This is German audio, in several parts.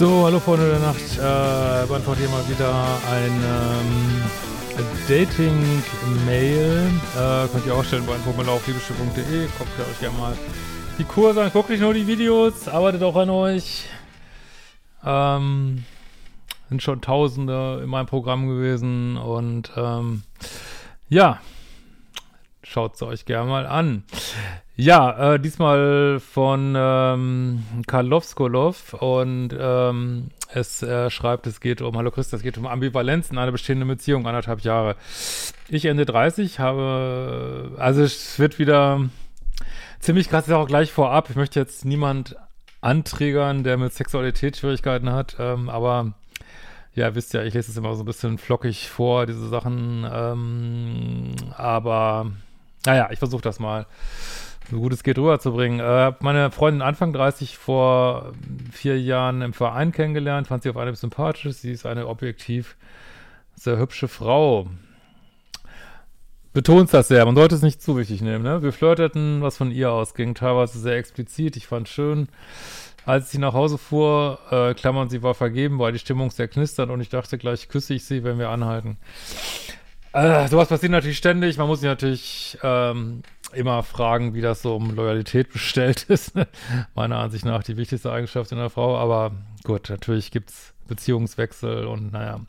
So, hallo Freunde der Nacht. Äh, beantworte hier mal wieder ein ähm, Dating-Mail. Äh, könnt ihr auch stellen bei infomelaufliebeschiff.de. Guckt ihr euch gerne mal die Kurse an. Guckt nicht nur die Videos, arbeitet auch an euch. Ähm, sind schon Tausende in meinem Programm gewesen und ähm, ja, schaut es euch gerne mal an. Ja, äh, diesmal von ähm, Karl Lovskolov und ähm, es äh, schreibt, es geht um, hallo Christa, es geht um Ambivalenz in einer bestehenden Beziehung, anderthalb Jahre. Ich Ende 30 habe, also es wird wieder ziemlich krass, ist auch gleich vorab, ich möchte jetzt niemand anträgern, der mit Sexualität Schwierigkeiten hat, ähm, aber ja, wisst ja, ich lese es immer so ein bisschen flockig vor, diese Sachen, ähm, aber naja, ich versuche das mal so gut es geht rüberzubringen. Äh, meine Freundin Anfang 30 vor vier Jahren im Verein kennengelernt, fand sie auf eine sympathisch. Sie ist eine objektiv sehr hübsche Frau. Betont das sehr, man sollte es nicht zu wichtig nehmen. Ne? Wir flirteten, was von ihr ausging, teilweise sehr explizit. Ich fand schön, als sie nach Hause fuhr, äh, Klammern, sie war vergeben, war die Stimmung sehr knisternd und ich dachte gleich, küsse ich sie, wenn wir anhalten. Äh, sowas passiert natürlich ständig. Man muss sich natürlich ähm, immer fragen, wie das so um Loyalität bestellt ist. Meiner Ansicht nach die wichtigste Eigenschaft in einer Frau. Aber gut, natürlich gibt's Beziehungswechsel und naja.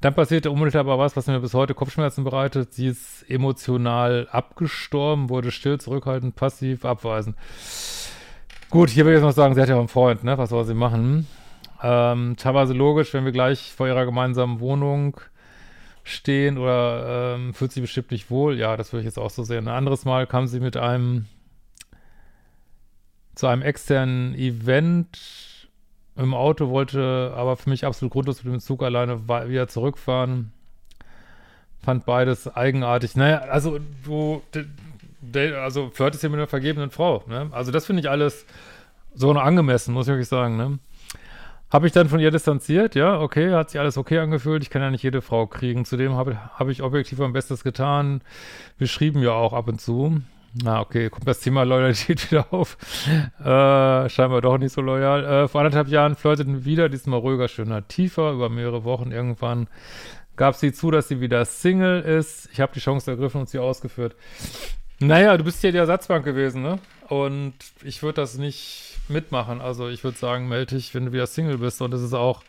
Dann passierte unmittelbar was, was mir bis heute Kopfschmerzen bereitet. Sie ist emotional abgestorben, wurde still, zurückhaltend, passiv, abweisend. Gut, hier will ich jetzt noch sagen, sie hat ja einen Freund, ne? Was soll sie machen? Ähm, teilweise logisch, wenn wir gleich vor ihrer gemeinsamen Wohnung stehen oder ähm, fühlt sich bestimmt nicht wohl. Ja, das würde ich jetzt auch so sehen. Ein anderes Mal kam sie mit einem zu einem externen Event im Auto, wollte aber für mich absolut grundlos mit dem Zug alleine wieder zurückfahren. Fand beides eigenartig. Naja, also du, also flirtest hier mit einer vergebenen Frau. Ne? Also das finde ich alles so angemessen, muss ich wirklich sagen. Ne? Habe ich dann von ihr distanziert, ja, okay, hat sich alles okay angefühlt. Ich kann ja nicht jede Frau kriegen. Zudem habe hab ich objektiv mein Bestes getan. Wir schrieben ja auch ab und zu. Na, okay, kommt das Thema Loyalität wieder auf. Äh, scheinbar doch nicht so loyal. Äh, vor anderthalb Jahren flirteten wieder, diesmal ruhiger, schöner, tiefer, über mehrere Wochen. Irgendwann gab sie zu, dass sie wieder Single ist. Ich habe die Chance ergriffen und sie ausgeführt. Naja, du bist hier die Ersatzbank gewesen, ne? Und ich würde das nicht mitmachen. Also ich würde sagen, melde dich, wenn du wieder Single bist. Und es ist auch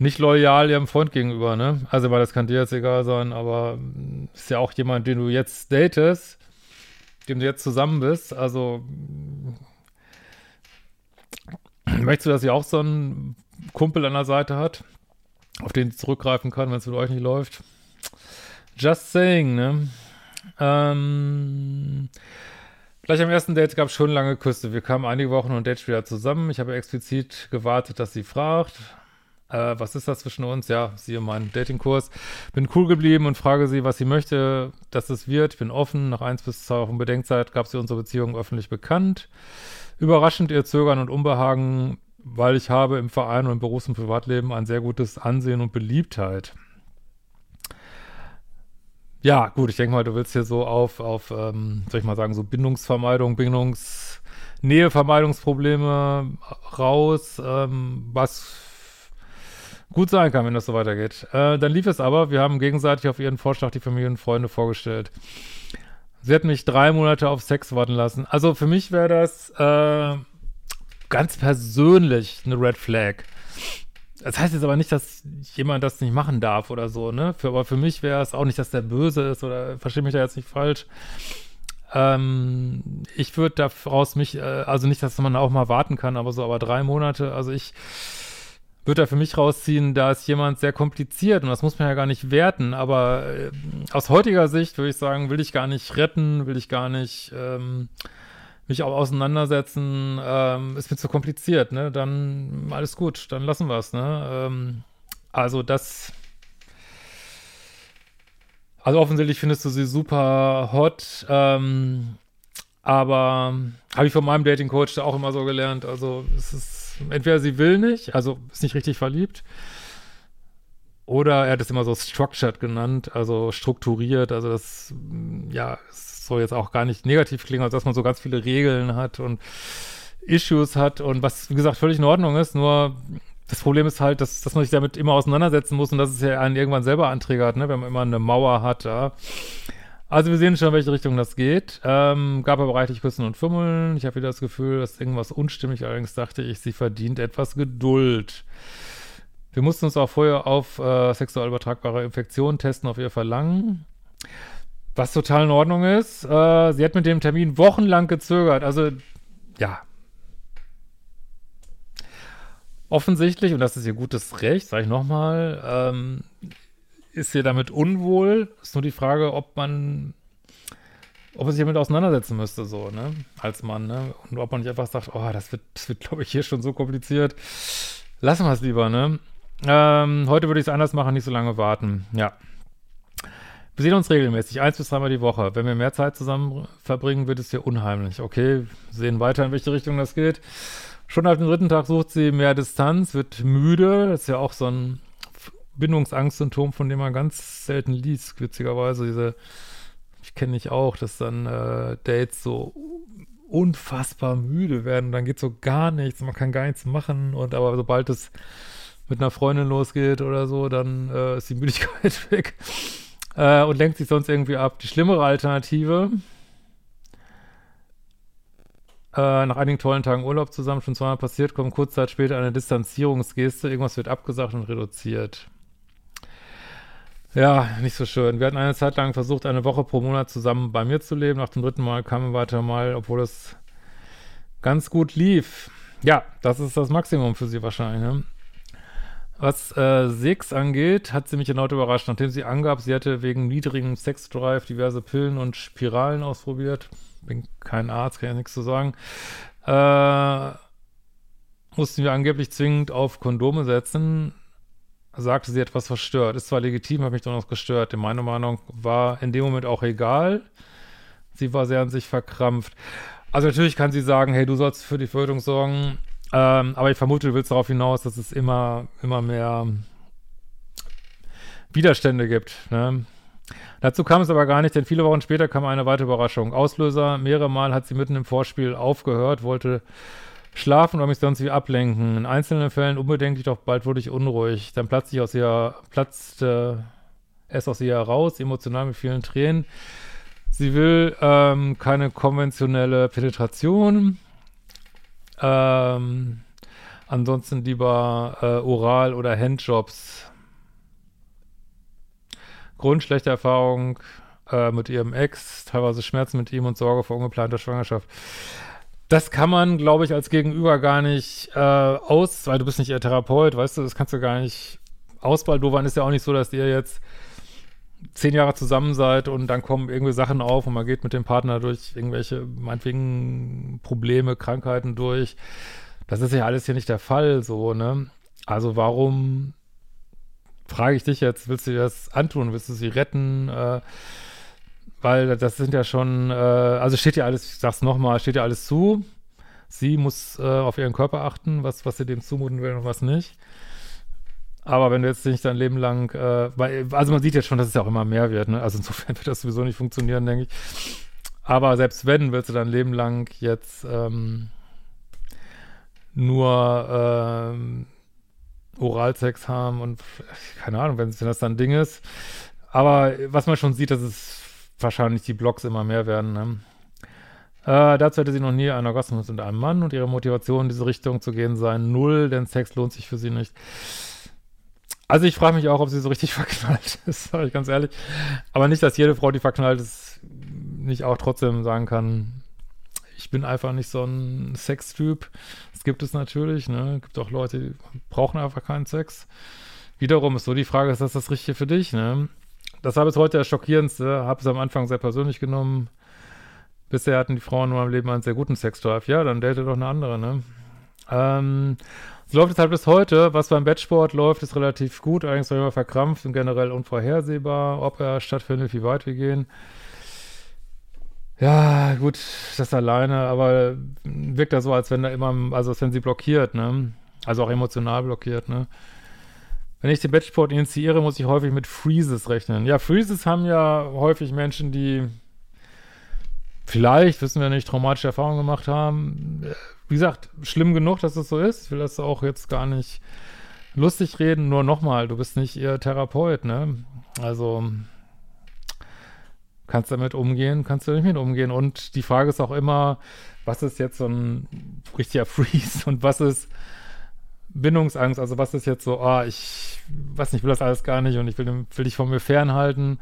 nicht loyal ihrem Freund gegenüber, ne? Also, weil das kann dir jetzt egal sein, aber ist ja auch jemand, den du jetzt datest, dem du jetzt zusammen bist. Also möchtest du, dass sie auch so einen Kumpel an der Seite hat, auf den sie zurückgreifen kann, wenn es mit euch nicht läuft? Just saying, ne? Ähm, Gleich am ersten Date gab es schon lange Küsse. Wir kamen einige Wochen und Date wieder zusammen. Ich habe explizit gewartet, dass sie fragt. Äh, was ist das zwischen uns? Ja, siehe meinen Datingkurs. Bin cool geblieben und frage sie, was sie möchte, dass es wird. Ich bin offen. Nach eins bis zwei Wochen Bedenkzeit gab sie unsere Beziehung öffentlich bekannt. Überraschend ihr Zögern und Unbehagen, weil ich habe im Verein und im Berufs- und Privatleben ein sehr gutes Ansehen und Beliebtheit. Ja, gut, ich denke mal, du willst hier so auf, auf ähm, soll ich mal sagen, so Bindungsvermeidung, Bindungs-, Nähevermeidungsprobleme raus, ähm, was gut sein kann, wenn das so weitergeht. Äh, dann lief es aber, wir haben gegenseitig auf ihren Vorschlag die Familie und Freunde vorgestellt. Sie hat mich drei Monate auf Sex warten lassen. Also für mich wäre das äh, ganz persönlich eine Red Flag. Das heißt jetzt aber nicht, dass jemand das nicht machen darf oder so, ne? Für, aber für mich wäre es auch nicht, dass der böse ist oder verstehe mich da jetzt nicht falsch. Ähm, ich würde daraus mich, äh, also nicht, dass man auch mal warten kann, aber so, aber drei Monate, also ich würde da für mich rausziehen, da ist jemand sehr kompliziert und das muss man ja gar nicht werten, aber äh, aus heutiger Sicht würde ich sagen, will ich gar nicht retten, will ich gar nicht ähm, mich auch auseinandersetzen, ähm, ist mir zu kompliziert, ne? Dann alles gut, dann lassen wir es, ne? Ähm, also das also offensichtlich findest du sie super hot, ähm, aber habe ich von meinem Dating-Coach auch immer so gelernt. Also es ist, entweder sie will nicht, also ist nicht richtig verliebt, oder er hat es immer so structured genannt, also strukturiert, also das, ja, soll jetzt auch gar nicht negativ klingen, also dass man so ganz viele Regeln hat und Issues hat und was, wie gesagt, völlig in Ordnung ist, nur das Problem ist halt, dass, dass man sich damit immer auseinandersetzen muss und dass es ja einen irgendwann selber antriggert, ne, wenn man immer eine Mauer hat, ja. Also wir sehen schon, in welche Richtung das geht. Ähm, gab aber reichlich Küssen und Fummeln. Ich habe wieder das Gefühl, dass irgendwas unstimmig, allerdings dachte ich, sie verdient etwas Geduld. Wir mussten uns auch vorher auf äh, sexuell übertragbare Infektionen testen, auf ihr Verlangen. Was total in Ordnung ist. Äh, sie hat mit dem Termin wochenlang gezögert. Also, ja, offensichtlich, und das ist ihr gutes Recht, sage ich nochmal, ähm, ist sie damit unwohl. Ist nur die Frage, ob man, ob man sich damit auseinandersetzen müsste, so, ne, als Mann, ne, und ob man nicht einfach sagt, oh, das wird, das wird, glaube ich, hier schon so kompliziert. Lassen wir es lieber, ne. Ähm, heute würde ich es anders machen, nicht so lange warten, ja. Wir sehen uns regelmäßig, eins bis dreimal die Woche. Wenn wir mehr Zeit zusammen verbringen, wird es hier unheimlich. Okay, sehen weiter, in welche Richtung das geht. Schon auf dem dritten Tag sucht sie mehr Distanz, wird müde. Das ist ja auch so ein Bindungsangstsymptom, von dem man ganz selten liest, witzigerweise. Diese, ich kenne nicht auch, dass dann äh, Dates so unfassbar müde werden. Dann geht so gar nichts, man kann gar nichts machen. Und aber sobald es mit einer Freundin losgeht oder so, dann äh, ist die Müdigkeit weg äh, und lenkt sich sonst irgendwie ab. Die schlimmere Alternative äh, nach einigen tollen Tagen Urlaub zusammen schon zweimal passiert, kommt kurz Zeit später eine Distanzierungsgeste, irgendwas wird abgesagt und reduziert. Ja, nicht so schön. Wir hatten eine Zeit lang versucht, eine Woche pro Monat zusammen bei mir zu leben. Nach dem dritten Mal kamen wir weiter mal, obwohl es ganz gut lief. Ja, das ist das Maximum für sie wahrscheinlich. Ne? Was äh, Sex angeht, hat sie mich erneut überrascht, nachdem sie angab, sie hätte wegen niedrigem Sexdrive diverse Pillen und Spiralen ausprobiert bin kein Arzt, kann ja nichts zu sagen, äh, mussten wir angeblich zwingend auf Kondome setzen, sagte sie etwas verstört. Ist zwar legitim, hat mich doch noch gestört. In meiner Meinung war in dem Moment auch egal. Sie war sehr an sich verkrampft. Also natürlich kann sie sagen, hey, du sollst für die Förderung sorgen, ähm, aber ich vermute, du willst darauf hinaus, dass es immer, immer mehr Widerstände gibt. Ne? Dazu kam es aber gar nicht, denn viele Wochen später kam eine weitere Überraschung. Auslöser, mehrere Mal hat sie mitten im Vorspiel aufgehört, wollte schlafen oder mich sonst wie ablenken. In einzelnen Fällen unbedenklich, doch bald wurde ich unruhig. Dann platzte ich aus ihr, platzte es aus ihr heraus, emotional mit vielen Tränen. Sie will ähm, keine konventionelle Penetration. Ähm, ansonsten lieber äh, Oral- oder Handjobs. Grund schlechte Erfahrung äh, mit ihrem Ex, teilweise Schmerzen mit ihm und Sorge vor ungeplanter Schwangerschaft. Das kann man, glaube ich, als Gegenüber gar nicht äh, aus, weil du bist nicht ihr Therapeut, weißt du, das kannst du gar nicht ausbaldowern. Ist ja auch nicht so, dass ihr jetzt zehn Jahre zusammen seid und dann kommen irgendwie Sachen auf und man geht mit dem Partner durch irgendwelche, meinetwegen, Probleme, Krankheiten durch. Das ist ja alles hier nicht der Fall, so, ne? Also warum frage ich dich jetzt, willst du dir das antun? Willst du sie retten? Äh, weil das sind ja schon, äh, also steht ja alles, ich sag's nochmal, steht ja alles zu. Sie muss äh, auf ihren Körper achten, was, was sie dem zumuten will und was nicht. Aber wenn du jetzt nicht dein Leben lang, äh, also man sieht jetzt schon, dass es ja auch immer mehr wird, ne? Also insofern wird das sowieso nicht funktionieren, denke ich. Aber selbst wenn, willst du dein Leben lang jetzt ähm, nur ähm, Oralsex haben und keine Ahnung, wenn, wenn das dann Ding ist. Aber was man schon sieht, dass es wahrscheinlich die Blogs immer mehr werden. Ne? Äh, dazu hätte sie noch nie einen Orgasmus mit einem Mann und ihre Motivation in diese Richtung zu gehen sei null, denn Sex lohnt sich für sie nicht. Also ich frage mich auch, ob sie so richtig verknallt ist, sage ich ganz ehrlich. Aber nicht, dass jede Frau, die verknallt ist, nicht auch trotzdem sagen kann, ich bin einfach nicht so ein Sextyp. Das gibt es natürlich, ne? Es gibt auch Leute, die brauchen einfach keinen Sex. Wiederum ist so die Frage, ist das das Richtige für dich, ne? Das war bis heute das Schockierendste. Habe es am Anfang sehr persönlich genommen. Bisher hatten die Frauen in meinem Leben einen sehr guten Sexdrive. Ja, dann date doch eine andere, ne? Ähm, so läuft es halt bis heute. Was beim Bettsport läuft, ist relativ gut. Eigentlich immer verkrampft und generell unvorhersehbar, ob er stattfindet, wie weit wir gehen. Ja, gut, das alleine, aber wirkt da so, als wenn da immer, also als wenn sie blockiert, ne? Also auch emotional blockiert, ne? Wenn ich den Bettsport initiiere, muss ich häufig mit Freezes rechnen. Ja, Freezes haben ja häufig Menschen, die vielleicht, wissen wir nicht, traumatische Erfahrungen gemacht haben. Wie gesagt, schlimm genug, dass es so ist. Ich will das auch jetzt gar nicht lustig reden. Nur nochmal, du bist nicht ihr Therapeut, ne? Also kannst damit umgehen, kannst du nicht mit umgehen. Und die Frage ist auch immer, was ist jetzt so ein richtiger Freeze und was ist Bindungsangst? Also was ist jetzt so, ah, ich weiß nicht, will das alles gar nicht und ich will, will dich von mir fernhalten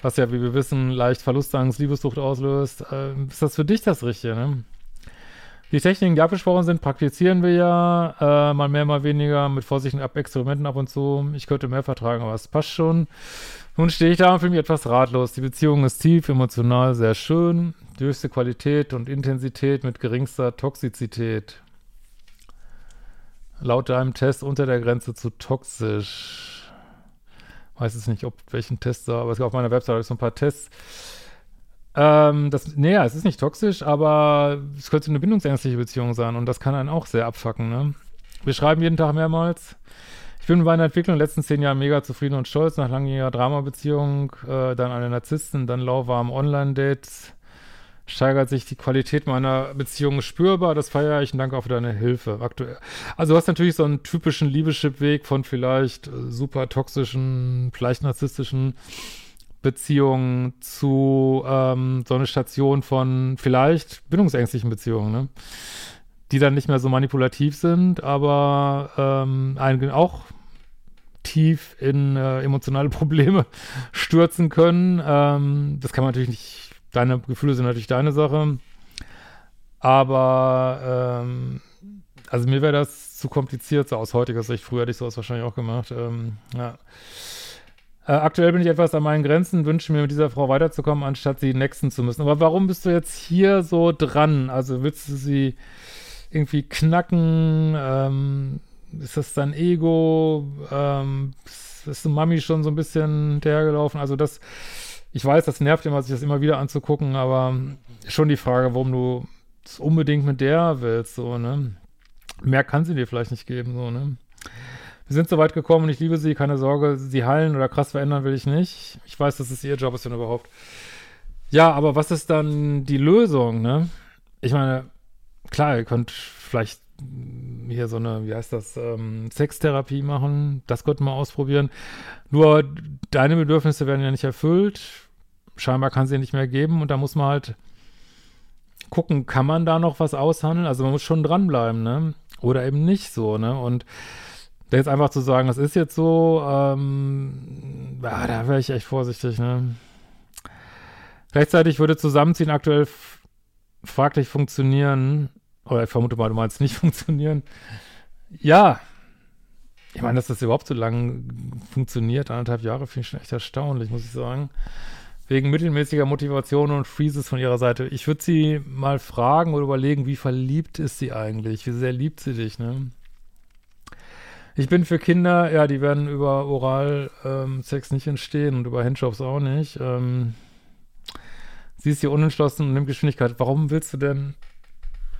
was ja, wie wir wissen, leicht Verlustangst, Liebessucht auslöst. Äh, ist das für dich das Richtige, ne? Die Techniken, die abgesprochen sind, praktizieren wir ja, äh, mal mehr, mal weniger, mit Vorsicht und Experimenten ab und zu. Ich könnte mehr vertragen, aber es passt schon. Nun stehe ich da und fühle mich etwas ratlos. Die Beziehung ist tief, emotional sehr schön, die höchste Qualität und Intensität mit geringster Toxizität. Laut deinem Test unter der Grenze zu toxisch weiß es nicht, ob welchen Test da, aber es gibt auf meiner Website so ein paar Tests. Ähm, das, nee, es ist nicht toxisch, aber es könnte eine bindungsängstliche Beziehung sein und das kann einen auch sehr abfacken, ne? Wir schreiben jeden Tag mehrmals. Ich bin bei meiner Entwicklung in den letzten zehn Jahren mega zufrieden und stolz. Nach langjähriger Dramabeziehung, äh, dann eine Narzissten, dann lauwarm Online-Dates steigert sich die Qualität meiner Beziehung spürbar. Das feiere ich und danke auch für deine Hilfe aktuell. Also du hast natürlich so einen typischen Liebeschip-Weg von vielleicht äh, super toxischen, vielleicht narzisstischen Beziehungen zu ähm, so eine Station von vielleicht bindungsängstlichen Beziehungen, ne? die dann nicht mehr so manipulativ sind, aber ähm, auch tief in äh, emotionale Probleme stürzen können. Ähm, das kann man natürlich nicht Deine Gefühle sind natürlich deine Sache. Aber, ähm, also mir wäre das zu kompliziert, so aus heutiger Sicht. Früher hätte ich sowas wahrscheinlich auch gemacht. Ähm, ja. Äh, aktuell bin ich etwas an meinen Grenzen, wünsche mir mit dieser Frau weiterzukommen, anstatt sie nexten zu müssen. Aber warum bist du jetzt hier so dran? Also willst du sie irgendwie knacken? Ähm, ist das dein Ego? Ähm, ist du Mami schon so ein bisschen hinterhergelaufen? Also das ich weiß, das nervt immer, sich das immer wieder anzugucken, aber schon die Frage, warum du es unbedingt mit der willst, so, ne? Mehr kann sie dir vielleicht nicht geben, so, ne? Wir sind so weit gekommen und ich liebe sie, keine Sorge, sie heilen oder krass verändern will ich nicht. Ich weiß, dass es ihr Job ist, wenn überhaupt. Ja, aber was ist dann die Lösung, ne? Ich meine, klar, ihr könnt vielleicht hier so eine, wie heißt das, ähm, Sextherapie machen. Das könnten wir ausprobieren. Nur deine Bedürfnisse werden ja nicht erfüllt. Scheinbar kann sie nicht mehr geben und da muss man halt gucken, kann man da noch was aushandeln? Also man muss schon dranbleiben, ne? Oder eben nicht so, ne? Und jetzt einfach zu sagen, das ist jetzt so, ähm, ja, da wäre ich echt vorsichtig, ne? Gleichzeitig würde Zusammenziehen aktuell fraglich funktionieren, oder ich vermute mal, du meinst nicht funktionieren. Ja. Ich meine, dass das überhaupt so lange funktioniert, anderthalb Jahre, finde ich schon echt erstaunlich, muss ich sagen. Wegen mittelmäßiger Motivation und Freezes von ihrer Seite. Ich würde sie mal fragen oder überlegen, wie verliebt ist sie eigentlich? Wie sehr liebt sie dich, ne? Ich bin für Kinder, ja, die werden über Oral-Sex ähm, nicht entstehen und über Handjobs auch nicht. Ähm, sie ist hier unentschlossen und nimmt Geschwindigkeit. Warum willst du denn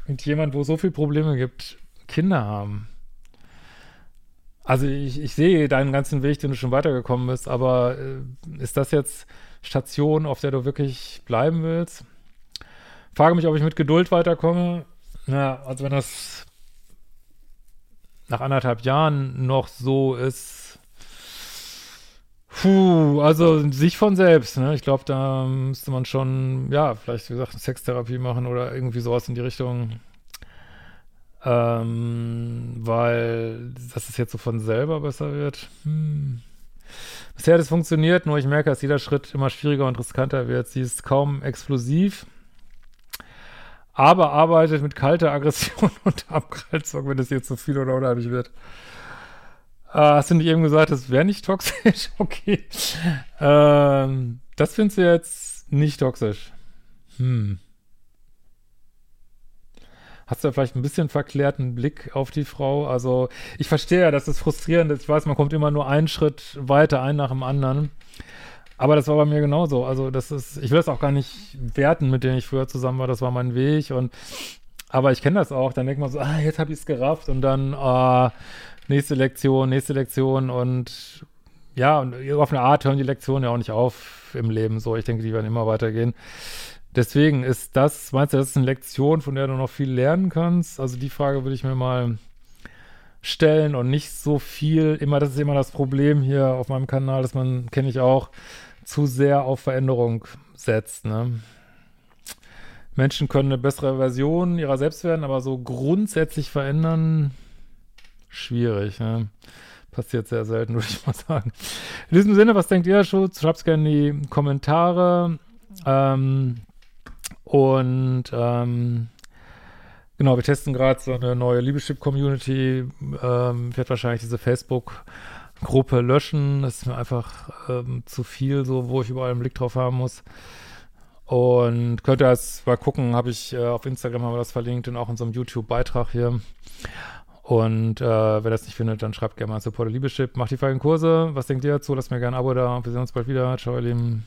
mit jemand, wo so viele Probleme gibt, Kinder haben. Also ich, ich sehe deinen ganzen Weg, den du schon weitergekommen bist, aber äh, ist das jetzt Station, auf der du wirklich bleiben willst? Frage mich, ob ich mit Geduld weiterkomme. Ja, also wenn das nach anderthalb Jahren noch so ist, puh, also sich von selbst, ne? Ich glaube, da müsste man schon, ja, vielleicht, wie gesagt, Sextherapie machen oder irgendwie sowas in die Richtung. Ähm, weil, dass es jetzt so von selber besser wird. Hm. Bisher hat es funktioniert, nur ich merke, dass jeder Schritt immer schwieriger und riskanter wird. Sie ist kaum explosiv, aber arbeitet mit kalter Aggression und Abgrenzung, wenn es ihr zu viel oder unheimlich wird. Äh, hast du nicht eben gesagt, das wäre nicht toxisch? okay. Ähm, das findest du jetzt nicht toxisch. Hm. Hast du vielleicht ein bisschen verklärten Blick auf die Frau? Also, ich verstehe ja, dass es frustrierend ist. Ich weiß, man kommt immer nur einen Schritt weiter, einen nach dem anderen. Aber das war bei mir genauso. Also, das ist, ich will das auch gar nicht werten, mit denen ich früher zusammen war. Das war mein Weg. Und, aber ich kenne das auch. Dann denkt man so, ah, jetzt habe ich es gerafft. Und dann, ah, nächste Lektion, nächste Lektion. Und ja, und auf eine Art hören die Lektionen ja auch nicht auf im Leben so. Ich denke, die werden immer weitergehen. Deswegen ist das, meinst du, das ist eine Lektion, von der du noch viel lernen kannst? Also die Frage würde ich mir mal stellen und nicht so viel, immer, das ist immer das Problem hier auf meinem Kanal, dass man, kenne ich auch, zu sehr auf Veränderung setzt, ne? Menschen können eine bessere Version ihrer selbst werden, aber so grundsätzlich verändern, schwierig, ne? Passiert sehr selten, würde ich mal sagen. In diesem Sinne, was denkt ihr, Schutz? Schreibt es gerne in die Kommentare. Ähm, und ähm, genau, wir testen gerade so eine neue Liebeschip-Community. Ähm, werde wahrscheinlich diese Facebook-Gruppe löschen. Das ist mir einfach ähm, zu viel, so wo ich überall einen Blick drauf haben muss. Und könnt ihr jetzt mal gucken, habe ich äh, auf Instagram haben wir das verlinkt und auch in so einem YouTube-Beitrag hier. Und äh, wer das nicht findet, dann schreibt gerne mal Support Liebeschip. Macht die folgenden Kurse. Was denkt ihr dazu? Lasst mir gerne ein Abo da. Wir sehen uns bald wieder. Ciao, ihr Lieben.